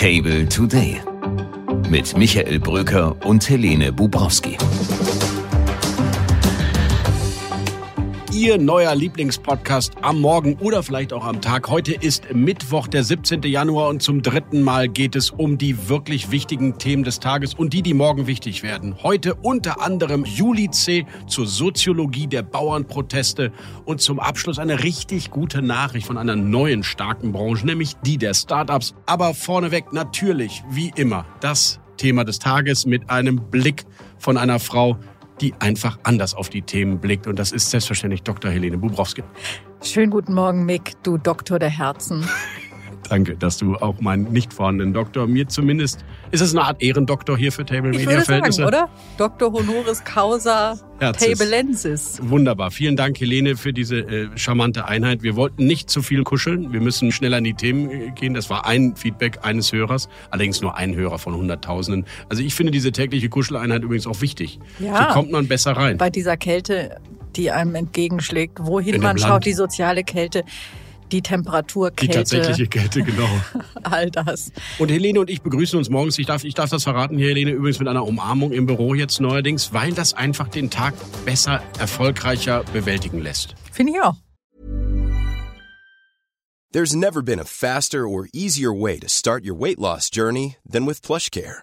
Table Today mit Michael Bröker und Helene Bubrowski. Ihr neuer Lieblingspodcast am Morgen oder vielleicht auch am Tag. Heute ist Mittwoch, der 17. Januar und zum dritten Mal geht es um die wirklich wichtigen Themen des Tages und die, die morgen wichtig werden. Heute unter anderem Juli C. zur Soziologie der Bauernproteste und zum Abschluss eine richtig gute Nachricht von einer neuen starken Branche, nämlich die der Startups. Aber vorneweg natürlich, wie immer, das Thema des Tages mit einem Blick von einer Frau, die einfach anders auf die Themen blickt. Und das ist selbstverständlich Dr. Helene Bubrowski. Schönen guten Morgen, Mick, du Doktor der Herzen. Danke, dass du auch meinen nicht vorhandenen Doktor, mir zumindest, ist es eine Art Ehrendoktor hier für Table ich Media würde sagen, oder? Dr. Honoris Causa Tabelensis. Wunderbar. Vielen Dank, Helene, für diese äh, charmante Einheit. Wir wollten nicht zu viel kuscheln. Wir müssen schneller in die Themen äh, gehen. Das war ein Feedback eines Hörers. Allerdings nur ein Hörer von Hunderttausenden. Also ich finde diese tägliche Kuscheleinheit übrigens auch wichtig. Ja, so kommt man besser rein. Bei dieser Kälte, die einem entgegenschlägt, wohin man schaut, die soziale Kälte die Temperatur, Kälte. Die tatsächliche Kälte, genau. All das. Und Helene und ich begrüßen uns morgens. Ich darf, ich darf das verraten hier, Helene, übrigens mit einer Umarmung im Büro jetzt neuerdings, weil das einfach den Tag besser, erfolgreicher bewältigen lässt. Finde ich auch. There's never been a faster or easier way to start your weight loss journey than with PlushCare.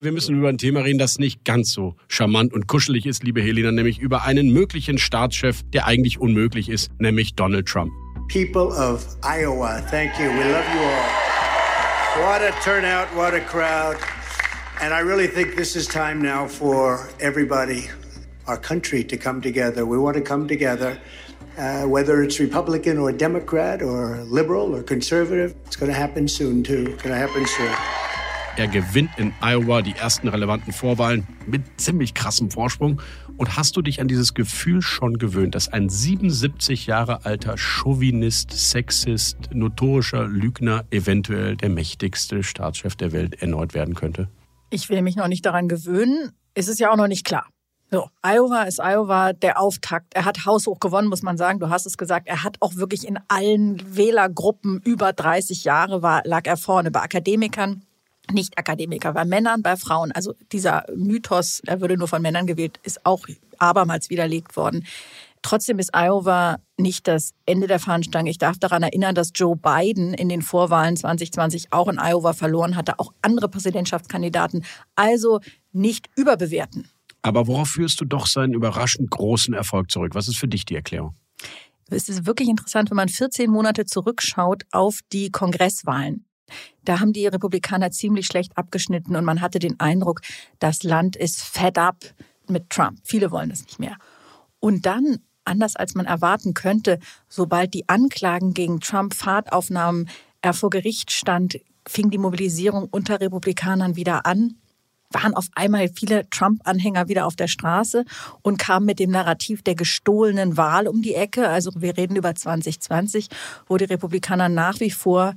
Wir müssen über ein Thema reden, das nicht ganz so charmant und kuschelig ist, liebe Helena, nämlich über einen möglichen Staatschef, der eigentlich unmöglich ist, nämlich Donald Trump. People of Iowa, thank you. We love you all. What a turnout, what a crowd. And I really think this is time now for everybody, our country, to come together. We want to come together. Uh, whether it's Republican or Democrat or liberal or conservative, it's going to happen soon too. It's going to happen soon. Er gewinnt in Iowa die ersten relevanten Vorwahlen mit ziemlich krassem Vorsprung. Und hast du dich an dieses Gefühl schon gewöhnt, dass ein 77 Jahre alter Chauvinist, Sexist, notorischer Lügner eventuell der mächtigste Staatschef der Welt erneut werden könnte? Ich will mich noch nicht daran gewöhnen. Es ist ja auch noch nicht klar. So, Iowa ist Iowa der Auftakt. Er hat haushoch gewonnen, muss man sagen. Du hast es gesagt. Er hat auch wirklich in allen Wählergruppen über 30 Jahre war, lag er vorne bei Akademikern, nicht-Akademiker, bei Männern, bei Frauen. Also dieser Mythos, er würde nur von Männern gewählt, ist auch abermals widerlegt worden. Trotzdem ist Iowa nicht das Ende der Fahnenstange. Ich darf daran erinnern, dass Joe Biden in den Vorwahlen 2020 auch in Iowa verloren hatte, auch andere Präsidentschaftskandidaten. Also nicht überbewerten. Aber worauf führst du doch seinen überraschend großen Erfolg zurück? Was ist für dich die Erklärung? Es ist wirklich interessant, wenn man 14 Monate zurückschaut auf die Kongresswahlen. Da haben die Republikaner ziemlich schlecht abgeschnitten und man hatte den Eindruck, das Land ist fed up mit Trump. Viele wollen das nicht mehr. Und dann, anders als man erwarten könnte, sobald die Anklagen gegen Trump Fahrt aufnahmen, er vor Gericht stand, fing die Mobilisierung unter Republikanern wieder an waren auf einmal viele Trump-Anhänger wieder auf der Straße und kamen mit dem Narrativ der gestohlenen Wahl um die Ecke. Also wir reden über 2020, wo die Republikaner nach wie vor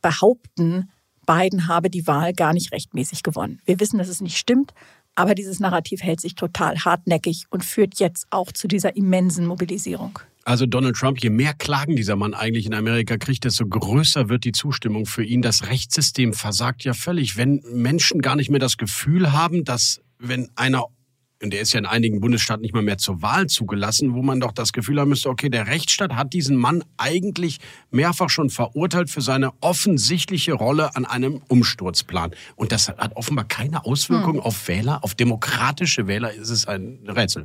behaupten, Biden habe die Wahl gar nicht rechtmäßig gewonnen. Wir wissen, dass es nicht stimmt, aber dieses Narrativ hält sich total hartnäckig und führt jetzt auch zu dieser immensen Mobilisierung. Also Donald Trump, je mehr Klagen dieser Mann eigentlich in Amerika kriegt, desto größer wird die Zustimmung für ihn. Das Rechtssystem versagt ja völlig, wenn Menschen gar nicht mehr das Gefühl haben, dass wenn einer und der ist ja in einigen Bundesstaaten nicht mal mehr zur Wahl zugelassen, wo man doch das Gefühl haben müsste, okay, der Rechtsstaat hat diesen Mann eigentlich mehrfach schon verurteilt für seine offensichtliche Rolle an einem Umsturzplan. Und das hat offenbar keine Auswirkung hm. auf Wähler, auf demokratische Wähler ist es ein Rätsel.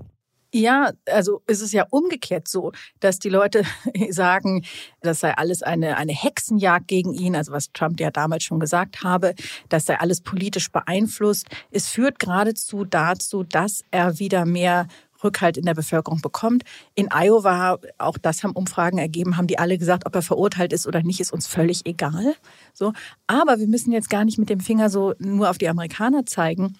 Ja, also ist es ja umgekehrt so, dass die Leute sagen, das sei alles eine, eine Hexenjagd gegen ihn, also was Trump ja damals schon gesagt habe, das sei alles politisch beeinflusst. Es führt geradezu dazu, dass er wieder mehr Rückhalt in der Bevölkerung bekommt. In Iowa, auch das haben Umfragen ergeben, haben die alle gesagt, ob er verurteilt ist oder nicht, ist uns völlig egal. So. Aber wir müssen jetzt gar nicht mit dem Finger so nur auf die Amerikaner zeigen.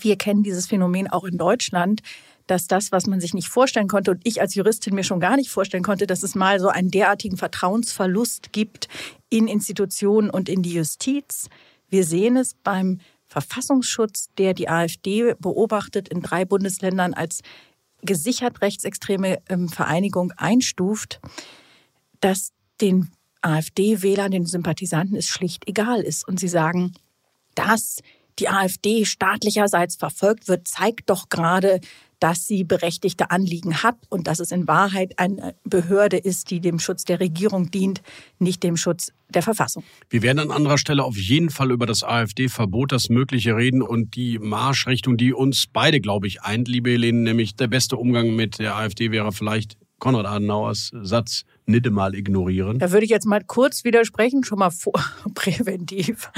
Wir kennen dieses Phänomen auch in Deutschland, dass das, was man sich nicht vorstellen konnte und ich als Juristin mir schon gar nicht vorstellen konnte, dass es mal so einen derartigen Vertrauensverlust gibt in Institutionen und in die Justiz. Wir sehen es beim Verfassungsschutz, der die AfD beobachtet in drei Bundesländern als gesichert rechtsextreme ähm, Vereinigung einstuft, dass den AfD-Wählern, den Sympathisanten es schlicht egal ist. Und sie sagen, dass die AfD staatlicherseits verfolgt wird, zeigt doch gerade, dass sie berechtigte Anliegen hat und dass es in Wahrheit eine Behörde ist, die dem Schutz der Regierung dient, nicht dem Schutz der Verfassung. Wir werden an anderer Stelle auf jeden Fall über das AfD-Verbot, das Mögliche reden und die Marschrichtung, die uns beide, glaube ich, eint, liebe Helene, nämlich der beste Umgang mit der AfD wäre vielleicht Konrad Adenauers Satz, nicht mal ignorieren. Da würde ich jetzt mal kurz widersprechen, schon mal vor, präventiv.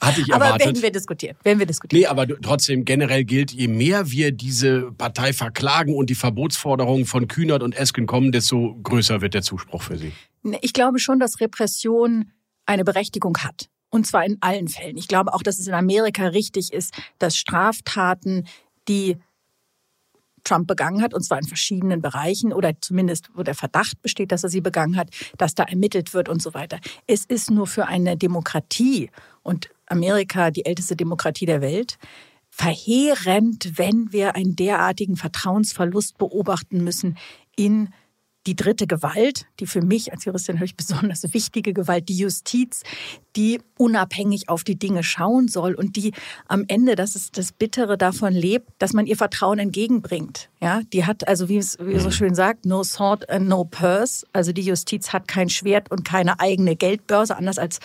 Hatte ich aber erwartet. werden wir diskutieren. Werden wir diskutieren. Nee, aber trotzdem generell gilt, je mehr wir diese Partei verklagen und die Verbotsforderungen von Kühnert und Esken kommen, desto größer wird der Zuspruch für sie. Ich glaube schon, dass Repression eine Berechtigung hat. Und zwar in allen Fällen. Ich glaube auch, dass es in Amerika richtig ist, dass Straftaten, die Trump begangen hat, und zwar in verschiedenen Bereichen oder zumindest, wo der Verdacht besteht, dass er sie begangen hat, dass da ermittelt wird und so weiter. Es ist nur für eine Demokratie und Amerika die älteste Demokratie der Welt verheerend, wenn wir einen derartigen Vertrauensverlust beobachten müssen in die dritte Gewalt, die für mich als Juristin natürlich besonders wichtige Gewalt, die Justiz, die unabhängig auf die Dinge schauen soll und die am Ende, das ist das Bittere davon lebt, dass man ihr Vertrauen entgegenbringt. Ja, die hat also, wie es wie so mhm. schön sagt, no sword and no purse. Also die Justiz hat kein Schwert und keine eigene Geldbörse, anders als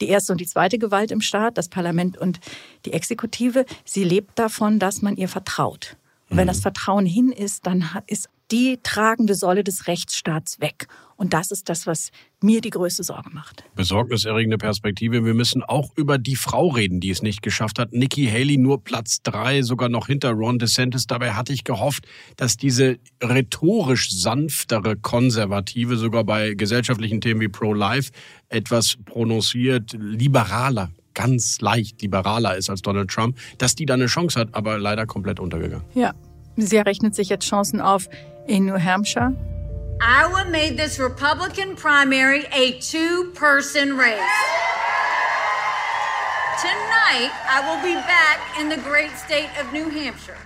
die erste und die zweite Gewalt im Staat, das Parlament und die Exekutive. Sie lebt davon, dass man ihr vertraut. Und wenn mhm. das Vertrauen hin ist, dann ist die tragende Säule des Rechtsstaats weg. Und das ist das, was mir die größte Sorge macht. Besorgniserregende Perspektive. Wir müssen auch über die Frau reden, die es nicht geschafft hat. Nikki Haley nur Platz drei, sogar noch hinter Ron DeSantis. Dabei hatte ich gehofft, dass diese rhetorisch sanftere Konservative sogar bei gesellschaftlichen Themen wie Pro-Life etwas prononciert liberaler ganz leicht liberaler ist als Donald Trump, dass die da eine Chance hat, aber leider komplett untergegangen. Ja, sie errechnet sich jetzt Chancen auf in New Hampshire. Iowa made this Republican primary a two person race. Tonight, I will be back in the great state of New Hampshire.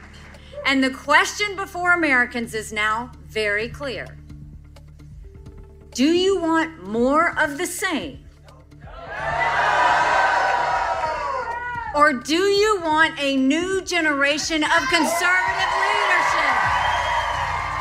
And the question before Americans is now very clear Do you want more of the same? Or do you want a new generation of conservative leadership?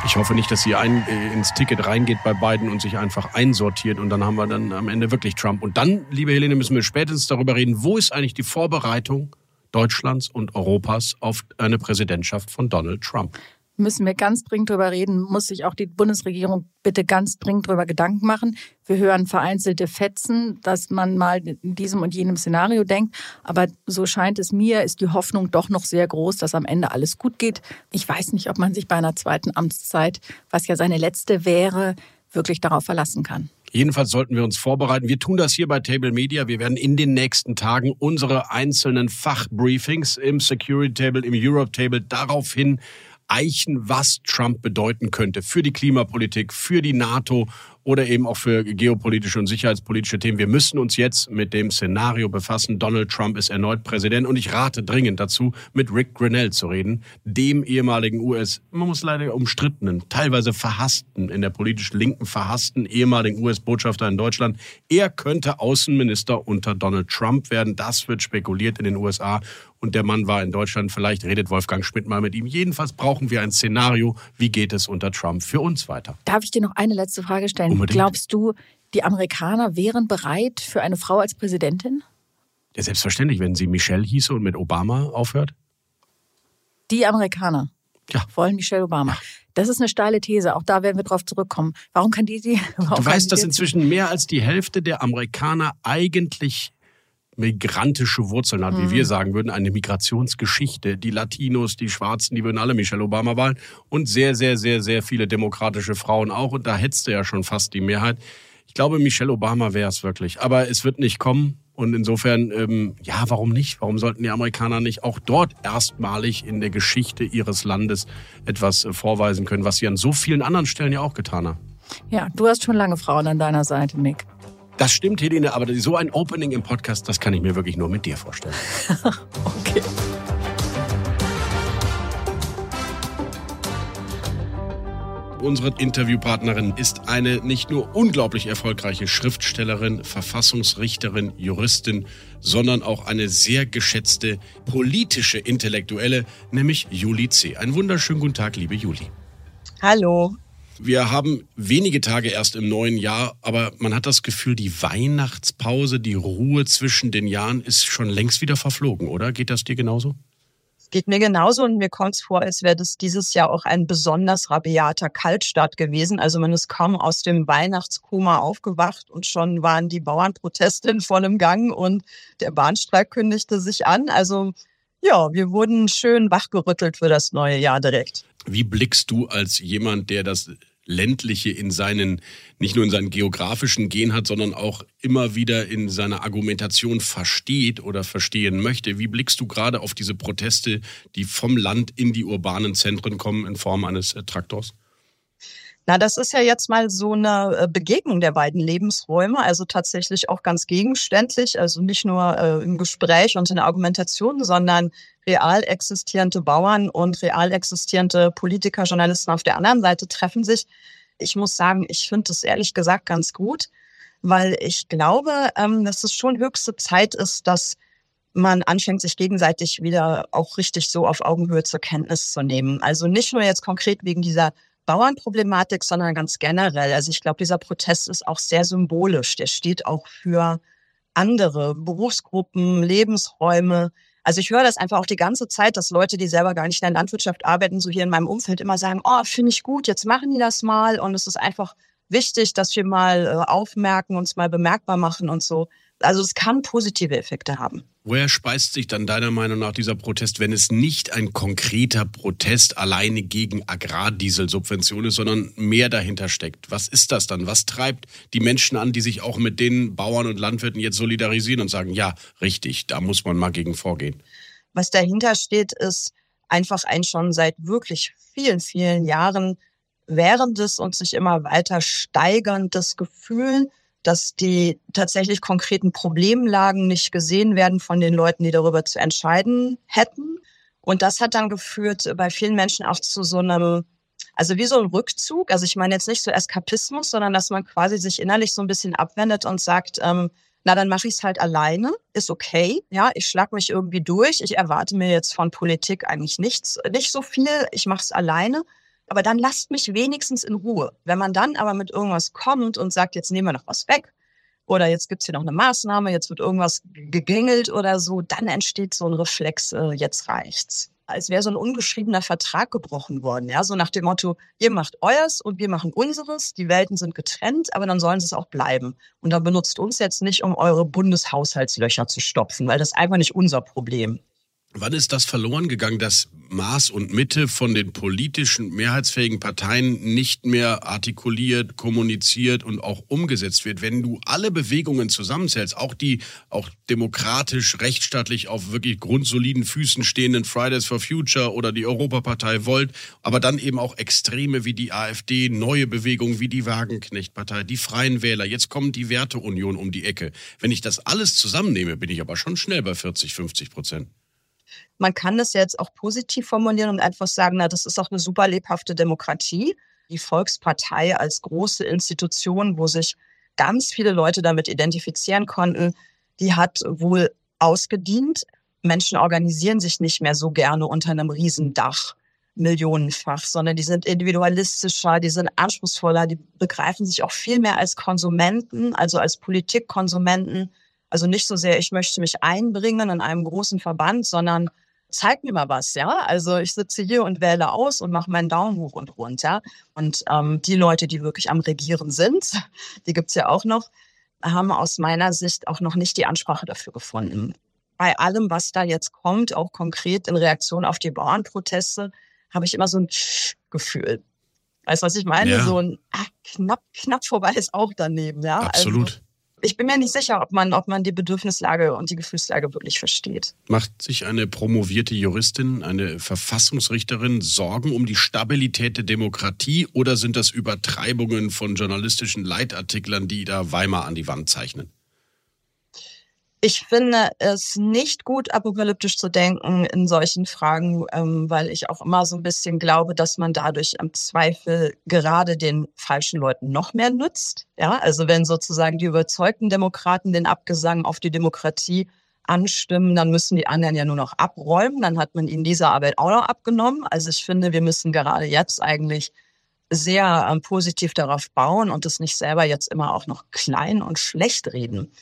Ich hoffe nicht, dass sie ein, äh, ins Ticket reingeht bei Biden und sich einfach einsortiert und dann haben wir dann am Ende wirklich Trump. Und dann, liebe Helene, müssen wir spätestens darüber reden, wo ist eigentlich die Vorbereitung Deutschlands und Europas auf eine Präsidentschaft von Donald Trump? Müssen wir ganz dringend drüber reden, muss sich auch die Bundesregierung bitte ganz dringend drüber Gedanken machen. Wir hören vereinzelte Fetzen, dass man mal in diesem und jenem Szenario denkt. Aber so scheint es mir, ist die Hoffnung doch noch sehr groß, dass am Ende alles gut geht. Ich weiß nicht, ob man sich bei einer zweiten Amtszeit, was ja seine letzte wäre, wirklich darauf verlassen kann. Jedenfalls sollten wir uns vorbereiten. Wir tun das hier bei Table Media. Wir werden in den nächsten Tagen unsere einzelnen Fachbriefings im Security Table, im Europe Table daraufhin eichen, was Trump bedeuten könnte für die Klimapolitik, für die NATO oder eben auch für geopolitische und sicherheitspolitische Themen. Wir müssen uns jetzt mit dem Szenario befassen. Donald Trump ist erneut Präsident und ich rate dringend dazu, mit Rick Grinnell zu reden, dem ehemaligen US, man muss leider umstrittenen, teilweise verhassten, in der politisch linken verhassten ehemaligen US-Botschafter in Deutschland. Er könnte Außenminister unter Donald Trump werden. Das wird spekuliert in den USA und der Mann war in Deutschland. Vielleicht redet Wolfgang Schmidt mal mit ihm. Jedenfalls brauchen wir ein Szenario. Wie geht es unter Trump für uns weiter? Darf ich dir noch eine letzte Frage stellen? Unbedingt. Glaubst du, die Amerikaner wären bereit für eine Frau als Präsidentin? Ja, selbstverständlich, wenn sie Michelle hieße und mit Obama aufhört. Die Amerikaner ja. wollen Michelle Obama. Das ist eine steile These. Auch da werden wir drauf zurückkommen. Warum kann die die? Du weißt, dass inzwischen mehr als die Hälfte der Amerikaner eigentlich migrantische Wurzeln hat, mhm. wie wir sagen würden, eine Migrationsgeschichte. Die Latinos, die Schwarzen, die würden alle Michelle Obama wählen und sehr, sehr, sehr, sehr viele demokratische Frauen auch. Und da hetzte ja schon fast die Mehrheit. Ich glaube, Michelle Obama wäre es wirklich. Aber es wird nicht kommen. Und insofern, ähm, ja, warum nicht? Warum sollten die Amerikaner nicht auch dort erstmalig in der Geschichte ihres Landes etwas äh, vorweisen können, was sie an so vielen anderen Stellen ja auch getan haben? Ja, du hast schon lange Frauen an deiner Seite, Mick. Das stimmt, Helene, aber so ein Opening im Podcast, das kann ich mir wirklich nur mit dir vorstellen. okay. Unsere Interviewpartnerin ist eine nicht nur unglaublich erfolgreiche Schriftstellerin, Verfassungsrichterin, Juristin, sondern auch eine sehr geschätzte politische Intellektuelle, nämlich Juli C. Einen wunderschönen guten Tag, liebe Juli. Hallo. Wir haben wenige Tage erst im neuen Jahr, aber man hat das Gefühl, die Weihnachtspause, die Ruhe zwischen den Jahren ist schon längst wieder verflogen, oder? Geht das dir genauso? Es geht mir genauso und mir kommt es vor, als wäre das dieses Jahr auch ein besonders rabiater Kaltstart gewesen. Also man ist kaum aus dem Weihnachtskoma aufgewacht und schon waren die Bauernproteste in vollem Gang und der Bahnstreik kündigte sich an. Also ja, wir wurden schön wachgerüttelt für das neue Jahr direkt. Wie blickst du als jemand, der das ländliche in seinen, nicht nur in seinen geografischen Gen hat, sondern auch immer wieder in seiner Argumentation versteht oder verstehen möchte. Wie blickst du gerade auf diese Proteste, die vom Land in die urbanen Zentren kommen in Form eines äh, Traktors? Na, das ist ja jetzt mal so eine äh, Begegnung der beiden Lebensräume, also tatsächlich auch ganz gegenständlich, also nicht nur äh, im Gespräch und in der Argumentation, sondern real existierende Bauern und real existierende Politiker, Journalisten auf der anderen Seite treffen sich. Ich muss sagen, ich finde das ehrlich gesagt ganz gut, weil ich glaube, ähm, dass es schon höchste Zeit ist, dass man anfängt, sich gegenseitig wieder auch richtig so auf Augenhöhe zur Kenntnis zu nehmen. Also nicht nur jetzt konkret wegen dieser Bauernproblematik, sondern ganz generell. Also ich glaube, dieser Protest ist auch sehr symbolisch. Der steht auch für andere Berufsgruppen, Lebensräume. Also ich höre das einfach auch die ganze Zeit, dass Leute, die selber gar nicht in der Landwirtschaft arbeiten, so hier in meinem Umfeld immer sagen, oh, finde ich gut, jetzt machen die das mal. Und es ist einfach wichtig, dass wir mal äh, aufmerken, uns mal bemerkbar machen und so. Also es kann positive Effekte haben. Woher speist sich dann deiner Meinung nach dieser Protest, wenn es nicht ein konkreter Protest alleine gegen Agrardieselsubvention ist, sondern mehr dahinter steckt? Was ist das dann? Was treibt die Menschen an, die sich auch mit den Bauern und Landwirten jetzt solidarisieren und sagen, ja, richtig, da muss man mal gegen vorgehen? Was dahinter steht, ist einfach ein schon seit wirklich vielen, vielen Jahren währendes und sich immer weiter steigerndes Gefühl, dass die tatsächlich konkreten Problemlagen nicht gesehen werden von den Leuten, die darüber zu entscheiden hätten. Und das hat dann geführt bei vielen Menschen auch zu so einem, also wie so ein Rückzug. Also ich meine jetzt nicht so Eskapismus, sondern dass man quasi sich innerlich so ein bisschen abwendet und sagt, ähm, na dann mache ich es halt alleine, ist okay. Ja, ich schlag mich irgendwie durch. Ich erwarte mir jetzt von Politik eigentlich nichts, nicht so viel. Ich mache es alleine. Aber dann lasst mich wenigstens in Ruhe. Wenn man dann aber mit irgendwas kommt und sagt, jetzt nehmen wir noch was weg oder jetzt gibt's hier noch eine Maßnahme, jetzt wird irgendwas gegängelt oder so, dann entsteht so ein Reflex, äh, jetzt reicht's. Als wäre so ein ungeschriebener Vertrag gebrochen worden, ja, so nach dem Motto, ihr macht euers und wir machen unseres, die Welten sind getrennt, aber dann sollen sie es auch bleiben. Und dann benutzt uns jetzt nicht, um eure Bundeshaushaltslöcher zu stopfen, weil das ist einfach nicht unser Problem. Wann ist das verloren gegangen, dass Maß und Mitte von den politischen mehrheitsfähigen Parteien nicht mehr artikuliert, kommuniziert und auch umgesetzt wird? Wenn du alle Bewegungen zusammenzählst, auch die auch demokratisch, rechtsstaatlich auf wirklich grundsoliden Füßen stehenden Fridays for Future oder die Europapartei Volt, aber dann eben auch Extreme wie die AfD, neue Bewegungen wie die Wagenknechtpartei, die Freien Wähler, jetzt kommt die Werteunion um die Ecke. Wenn ich das alles zusammennehme, bin ich aber schon schnell bei 40, 50 Prozent. Man kann das jetzt auch positiv formulieren und einfach sagen, na, das ist auch eine super lebhafte Demokratie. Die Volkspartei als große Institution, wo sich ganz viele Leute damit identifizieren konnten, die hat wohl ausgedient. Menschen organisieren sich nicht mehr so gerne unter einem Riesendach millionenfach, sondern die sind individualistischer, die sind anspruchsvoller, die begreifen sich auch viel mehr als Konsumenten, also als Politikkonsumenten. Also nicht so sehr, ich möchte mich einbringen in einem großen Verband, sondern zeig mir mal was, ja. Also ich sitze hier und wähle aus und mache meinen Daumen hoch und runter. Und ähm, die Leute, die wirklich am Regieren sind, die gibt's ja auch noch, haben aus meiner Sicht auch noch nicht die Ansprache dafür gefunden. Bei allem, was da jetzt kommt, auch konkret in Reaktion auf die Bauernproteste, habe ich immer so ein Gefühl. Weißt du, was ich meine? Ja. So ein ah, knapp, knapp vorbei ist auch daneben, ja. Absolut. Also, ich bin mir nicht sicher, ob man, ob man die Bedürfnislage und die Gefühlslage wirklich versteht. Macht sich eine promovierte Juristin, eine Verfassungsrichterin Sorgen um die Stabilität der Demokratie oder sind das Übertreibungen von journalistischen Leitartiklern, die da Weimar an die Wand zeichnen? Ich finde es nicht gut, apokalyptisch zu denken in solchen Fragen, ähm, weil ich auch immer so ein bisschen glaube, dass man dadurch im Zweifel gerade den falschen Leuten noch mehr nützt. Ja, also wenn sozusagen die überzeugten Demokraten den Abgesang auf die Demokratie anstimmen, dann müssen die anderen ja nur noch abräumen. Dann hat man ihnen diese Arbeit auch noch abgenommen. Also ich finde, wir müssen gerade jetzt eigentlich sehr ähm, positiv darauf bauen und es nicht selber jetzt immer auch noch klein und schlecht reden.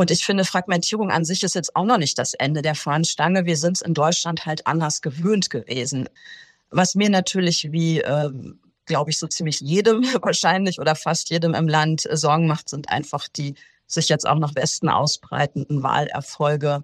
Und ich finde, Fragmentierung an sich ist jetzt auch noch nicht das Ende der Fahnenstange. Wir sind es in Deutschland halt anders gewöhnt gewesen. Was mir natürlich wie, äh, glaube ich, so ziemlich jedem wahrscheinlich oder fast jedem im Land äh, Sorgen macht, sind einfach die sich jetzt auch nach Westen ausbreitenden Wahlerfolge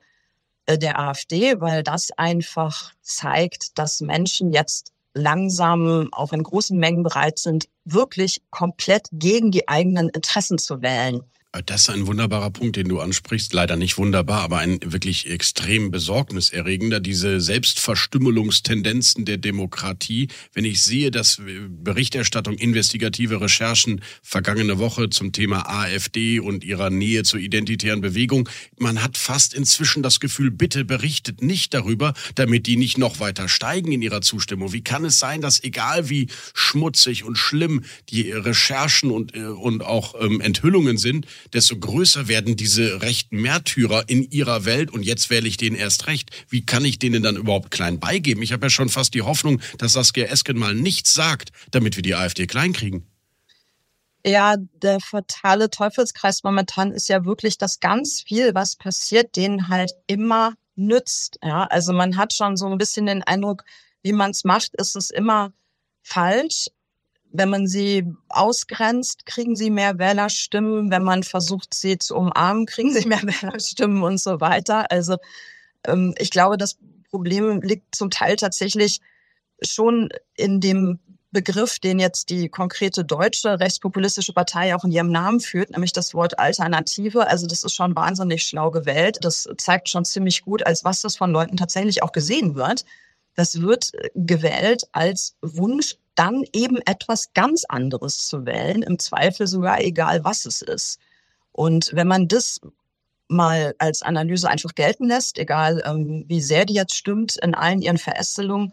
äh, der AfD, weil das einfach zeigt, dass Menschen jetzt langsam auch in großen Mengen bereit sind, wirklich komplett gegen die eigenen Interessen zu wählen. Das ist ein wunderbarer Punkt, den du ansprichst. Leider nicht wunderbar, aber ein wirklich extrem besorgniserregender. Diese Selbstverstümmelungstendenzen der Demokratie. Wenn ich sehe, dass Berichterstattung, investigative Recherchen vergangene Woche zum Thema AfD und ihrer Nähe zur identitären Bewegung, man hat fast inzwischen das Gefühl, bitte berichtet nicht darüber, damit die nicht noch weiter steigen in ihrer Zustimmung. Wie kann es sein, dass egal wie schmutzig und schlimm die Recherchen und, äh, und auch ähm, Enthüllungen sind, desto größer werden diese rechten Märtyrer in ihrer Welt und jetzt wähle ich denen erst recht. Wie kann ich denen dann überhaupt klein beigeben? Ich habe ja schon fast die Hoffnung, dass Saskia Esken mal nichts sagt, damit wir die AfD klein kriegen. Ja, der fatale Teufelskreis momentan ist ja wirklich, dass ganz viel, was passiert, denen halt immer nützt. Ja, also man hat schon so ein bisschen den Eindruck, wie man es macht, ist es immer falsch. Wenn man sie ausgrenzt, kriegen sie mehr Wählerstimmen. Wenn man versucht, sie zu umarmen, kriegen sie mehr Wählerstimmen und so weiter. Also ähm, ich glaube, das Problem liegt zum Teil tatsächlich schon in dem Begriff, den jetzt die konkrete deutsche rechtspopulistische Partei auch in ihrem Namen führt, nämlich das Wort Alternative. Also das ist schon wahnsinnig schlau gewählt. Das zeigt schon ziemlich gut, als was das von Leuten tatsächlich auch gesehen wird. Das wird gewählt als Wunsch dann eben etwas ganz anderes zu wählen, im Zweifel sogar egal, was es ist. Und wenn man das mal als Analyse einfach gelten lässt, egal ähm, wie sehr die jetzt stimmt in allen ihren Verästelungen,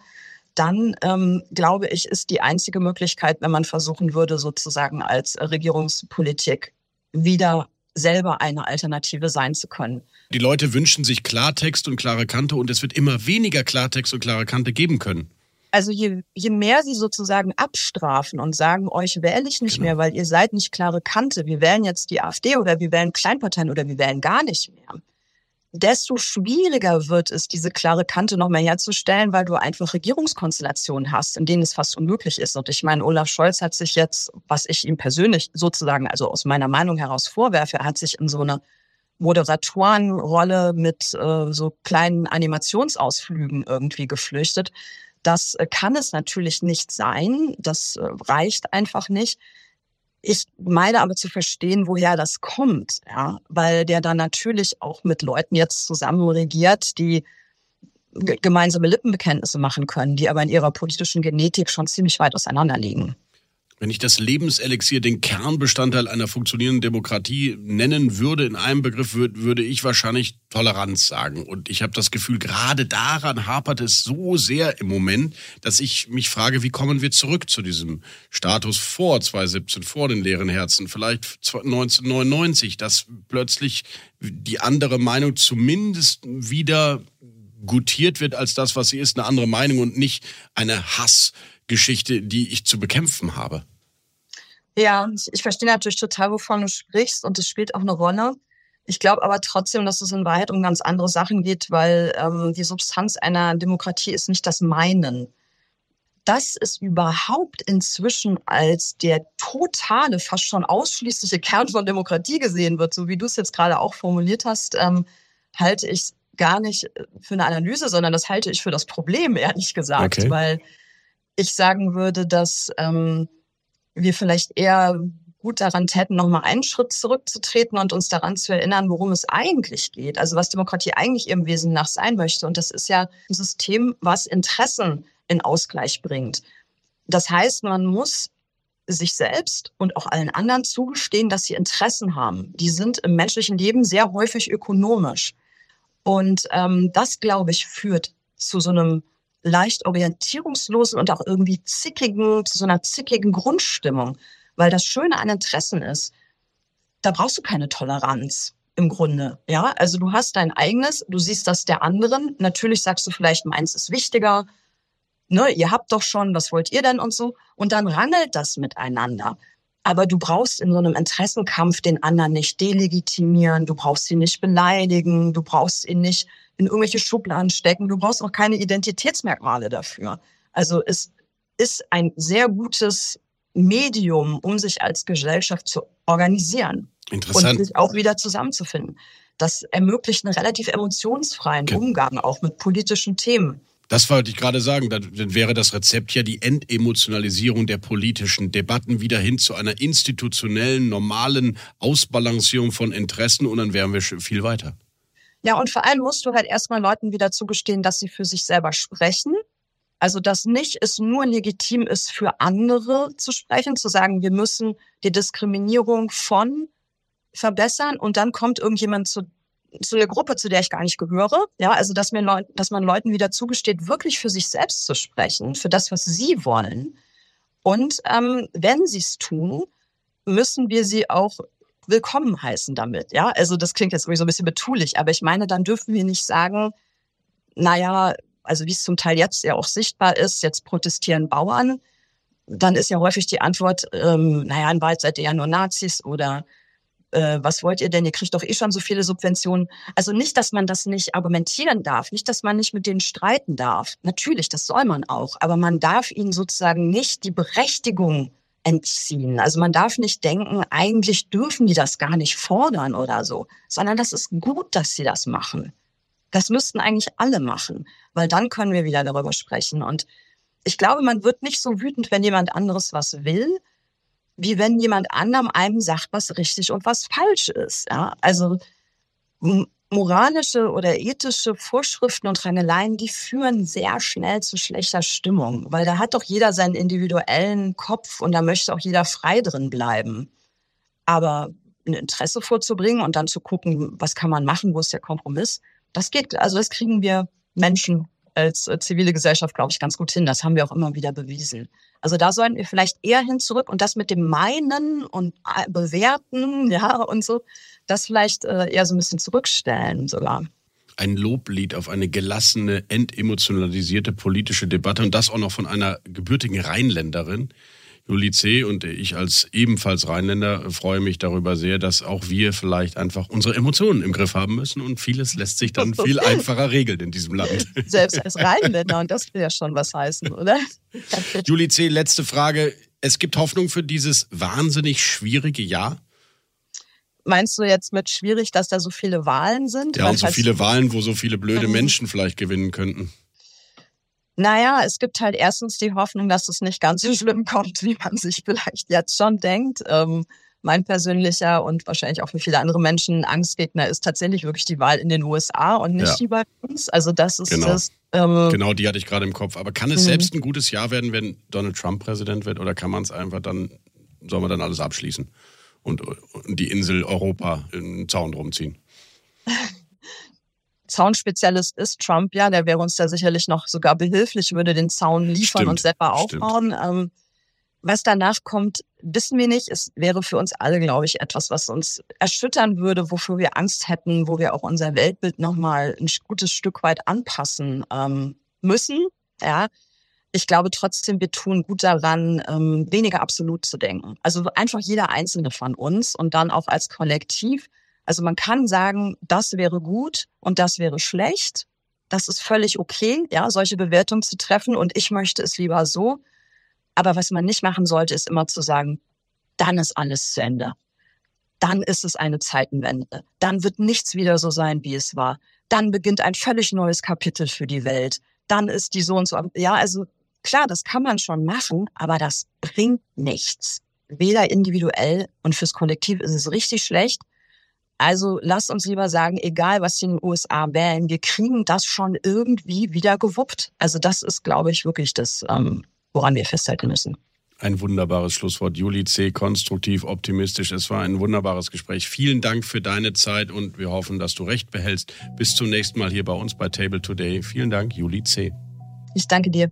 dann ähm, glaube ich, ist die einzige Möglichkeit, wenn man versuchen würde, sozusagen als Regierungspolitik wieder selber eine Alternative sein zu können. Die Leute wünschen sich Klartext und klare Kante und es wird immer weniger Klartext und klare Kante geben können. Also je, je mehr sie sozusagen abstrafen und sagen, euch wähle ich nicht genau. mehr, weil ihr seid nicht klare Kante, wir wählen jetzt die AfD oder wir wählen Kleinparteien oder wir wählen gar nicht mehr, desto schwieriger wird es, diese klare Kante noch mehr herzustellen, weil du einfach Regierungskonstellationen hast, in denen es fast unmöglich ist. Und ich meine, Olaf Scholz hat sich jetzt, was ich ihm persönlich sozusagen, also aus meiner Meinung heraus vorwerfe, er hat sich in so eine Moderatorenrolle mit äh, so kleinen Animationsausflügen irgendwie geflüchtet. Das äh, kann es natürlich nicht sein. Das äh, reicht einfach nicht. Ich meine aber zu verstehen, woher das kommt, ja, weil der dann natürlich auch mit Leuten jetzt zusammen regiert, die gemeinsame Lippenbekenntnisse machen können, die aber in ihrer politischen Genetik schon ziemlich weit auseinander liegen. Wenn ich das Lebenselixier, den Kernbestandteil einer funktionierenden Demokratie nennen würde, in einem Begriff würde, würde ich wahrscheinlich Toleranz sagen. Und ich habe das Gefühl, gerade daran hapert es so sehr im Moment, dass ich mich frage, wie kommen wir zurück zu diesem Status vor 2017, vor den leeren Herzen, vielleicht 1999, dass plötzlich die andere Meinung zumindest wieder gutiert wird als das, was sie ist, eine andere Meinung und nicht eine Hassgeschichte, die ich zu bekämpfen habe. Ja, ich verstehe natürlich total, wovon du sprichst und es spielt auch eine Rolle. Ich glaube aber trotzdem, dass es in Wahrheit um ganz andere Sachen geht, weil ähm, die Substanz einer Demokratie ist nicht das Meinen. dass es überhaupt inzwischen als der totale, fast schon ausschließliche Kern von Demokratie gesehen wird, so wie du es jetzt gerade auch formuliert hast, ähm, halte ich gar nicht für eine Analyse, sondern das halte ich für das Problem, ehrlich gesagt, okay. weil ich sagen würde, dass ähm, wir vielleicht eher gut daran täten, nochmal einen Schritt zurückzutreten und uns daran zu erinnern, worum es eigentlich geht. Also was Demokratie eigentlich ihrem Wesen nach sein möchte. Und das ist ja ein System, was Interessen in Ausgleich bringt. Das heißt, man muss sich selbst und auch allen anderen zugestehen, dass sie Interessen haben. Die sind im menschlichen Leben sehr häufig ökonomisch. Und ähm, das, glaube ich, führt zu so einem leicht orientierungslosen und auch irgendwie zickigen, zu so einer zickigen Grundstimmung. Weil das Schöne an Interessen ist, da brauchst du keine Toleranz im Grunde. Ja, also du hast dein eigenes, du siehst das der anderen. Natürlich sagst du vielleicht, meins ist wichtiger, ne, ihr habt doch schon, was wollt ihr denn und so. Und dann rangelt das miteinander. Aber du brauchst in so einem Interessenkampf den anderen nicht delegitimieren, du brauchst ihn nicht beleidigen, du brauchst ihn nicht in irgendwelche Schubladen stecken, du brauchst auch keine Identitätsmerkmale dafür. Also es ist ein sehr gutes Medium, um sich als Gesellschaft zu organisieren Interessant. und sich auch wieder zusammenzufinden. Das ermöglicht einen relativ emotionsfreien okay. Umgang auch mit politischen Themen. Das wollte ich gerade sagen. Dann wäre das Rezept ja die Entemotionalisierung der politischen Debatten wieder hin zu einer institutionellen, normalen Ausbalancierung von Interessen und dann wären wir viel weiter. Ja, und vor allem musst du halt erstmal Leuten wieder zugestehen, dass sie für sich selber sprechen. Also, dass nicht es nur legitim ist, für andere zu sprechen, zu sagen, wir müssen die Diskriminierung von verbessern und dann kommt irgendjemand zu zu einer Gruppe, zu der ich gar nicht gehöre. Ja, also dass mir Leut, dass man Leuten wieder zugesteht, wirklich für sich selbst zu sprechen, für das, was sie wollen. Und ähm, wenn sie es tun, müssen wir sie auch willkommen heißen damit. Ja, also das klingt jetzt irgendwie so ein bisschen betulich, aber ich meine, dann dürfen wir nicht sagen, naja, also wie es zum Teil jetzt ja auch sichtbar ist, jetzt protestieren Bauern. Dann ist ja häufig die Antwort, ähm, naja, in Wahrheit seid ihr ja nur Nazis oder äh, was wollt ihr denn? Ihr kriegt doch eh schon so viele Subventionen. Also nicht, dass man das nicht argumentieren darf, nicht, dass man nicht mit denen streiten darf. Natürlich, das soll man auch, aber man darf ihnen sozusagen nicht die Berechtigung entziehen. Also man darf nicht denken, eigentlich dürfen die das gar nicht fordern oder so, sondern das ist gut, dass sie das machen. Das müssten eigentlich alle machen, weil dann können wir wieder darüber sprechen. Und ich glaube, man wird nicht so wütend, wenn jemand anderes was will, wie wenn jemand anderem einem sagt, was richtig und was falsch ist. Ja? Also moralische oder ethische Vorschriften und Rangeleien, die führen sehr schnell zu schlechter Stimmung, weil da hat doch jeder seinen individuellen Kopf und da möchte auch jeder frei drin bleiben. Aber ein Interesse vorzubringen und dann zu gucken, was kann man machen, wo ist der Kompromiss, das geht, also das kriegen wir Menschen als äh, zivile Gesellschaft, glaube ich, ganz gut hin. Das haben wir auch immer wieder bewiesen. Also da sollten wir vielleicht eher hin zurück und das mit dem Meinen und äh, Bewerten, ja, und so, das vielleicht äh, eher so ein bisschen zurückstellen sogar ein Loblied auf eine gelassene, entemotionalisierte politische Debatte und das auch noch von einer gebürtigen Rheinländerin. Juli C. und ich als ebenfalls Rheinländer freue mich darüber sehr, dass auch wir vielleicht einfach unsere Emotionen im Griff haben müssen und vieles lässt sich dann viel einfacher regeln in diesem Land. Selbst als Rheinländer und das will ja schon was heißen, oder? Juli C., letzte Frage. Es gibt Hoffnung für dieses wahnsinnig schwierige Jahr? Meinst du jetzt mit schwierig, dass da so viele Wahlen sind? Ja, und so viele Wahlen, wo so viele blöde mhm. Menschen vielleicht gewinnen könnten. Naja, es gibt halt erstens die Hoffnung, dass es nicht ganz so schlimm kommt, wie man sich vielleicht jetzt schon denkt. Ähm, mein persönlicher und wahrscheinlich auch für viele andere Menschen Angstgegner ist tatsächlich wirklich die Wahl in den USA und nicht ja. die bei uns. Also das ist genau. das. Ähm, genau, die hatte ich gerade im Kopf. Aber kann es mhm. selbst ein gutes Jahr werden, wenn Donald Trump Präsident wird? Oder kann man es einfach dann, soll man dann alles abschließen und, und die Insel Europa in den Zaun drum Zaunspezialist ist Trump ja, der wäre uns da sicherlich noch sogar behilflich, würde den Zaun liefern stimmt, und selber aufbauen. Ähm, was danach kommt, wissen wir nicht. Es wäre für uns alle, glaube ich, etwas, was uns erschüttern würde, wofür wir Angst hätten, wo wir auch unser Weltbild nochmal ein gutes Stück weit anpassen ähm, müssen. Ja. Ich glaube trotzdem, wir tun gut daran, ähm, weniger absolut zu denken. Also einfach jeder Einzelne von uns und dann auch als Kollektiv also man kann sagen, das wäre gut und das wäre schlecht. Das ist völlig okay, ja, solche Bewertungen zu treffen und ich möchte es lieber so. Aber was man nicht machen sollte, ist immer zu sagen, dann ist alles zu Ende. Dann ist es eine Zeitenwende. Dann wird nichts wieder so sein, wie es war. Dann beginnt ein völlig neues Kapitel für die Welt. Dann ist die so und so. Ja, also klar, das kann man schon machen, aber das bringt nichts. Weder individuell und fürs Kollektiv ist es richtig schlecht. Also lasst uns lieber sagen, egal was die in den USA wählen, wir kriegen das schon irgendwie wieder gewuppt. Also das ist, glaube ich, wirklich das, ähm, woran wir festhalten müssen. Ein wunderbares Schlusswort. Juli C. Konstruktiv, optimistisch. Es war ein wunderbares Gespräch. Vielen Dank für deine Zeit und wir hoffen, dass du recht behältst. Bis zum nächsten Mal hier bei uns bei Table Today. Vielen Dank, Juli C. Ich danke dir.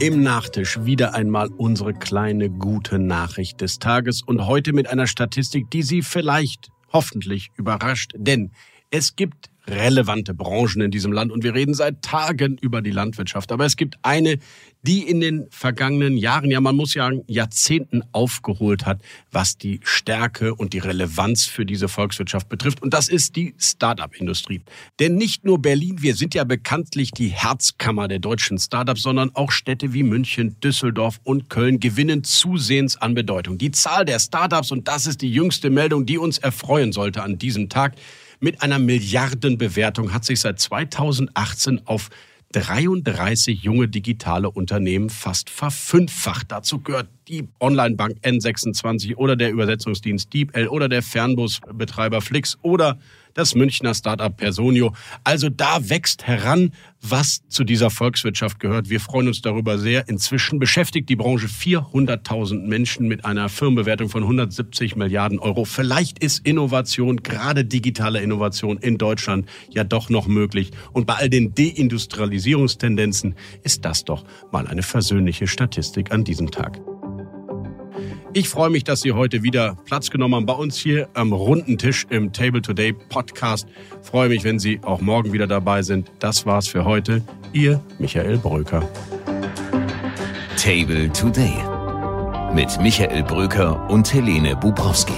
Im Nachtisch wieder einmal unsere kleine gute Nachricht des Tages und heute mit einer Statistik, die Sie vielleicht hoffentlich überrascht, denn es gibt relevante Branchen in diesem Land und wir reden seit Tagen über die Landwirtschaft. Aber es gibt eine, die in den vergangenen Jahren, ja man muss sagen Jahrzehnten aufgeholt hat, was die Stärke und die Relevanz für diese Volkswirtschaft betrifft. Und das ist die Start-up-Industrie. Denn nicht nur Berlin, wir sind ja bekanntlich die Herzkammer der deutschen Start-ups, sondern auch Städte wie München, Düsseldorf und Köln gewinnen zusehends an Bedeutung. Die Zahl der Start-ups, und das ist die jüngste Meldung, die uns erfreuen sollte an diesem Tag, mit einer Milliardenbewertung hat sich seit 2018 auf 33 junge digitale Unternehmen fast verfünffacht. Dazu gehört die Onlinebank N26 oder der Übersetzungsdienst DeepL oder der Fernbusbetreiber Flix oder das Münchner Startup Personio. Also da wächst heran, was zu dieser Volkswirtschaft gehört. Wir freuen uns darüber sehr. Inzwischen beschäftigt die Branche 400.000 Menschen mit einer Firmenbewertung von 170 Milliarden Euro. Vielleicht ist Innovation, gerade digitale Innovation in Deutschland ja doch noch möglich. Und bei all den Deindustrialisierungstendenzen ist das doch mal eine versöhnliche Statistik an diesem Tag. Ich freue mich, dass Sie heute wieder Platz genommen haben bei uns hier am runden Tisch im Table Today Podcast. Freue mich, wenn Sie auch morgen wieder dabei sind. Das war's für heute. Ihr Michael Bröker. Table Today mit Michael Bröker und Helene Bubrowski.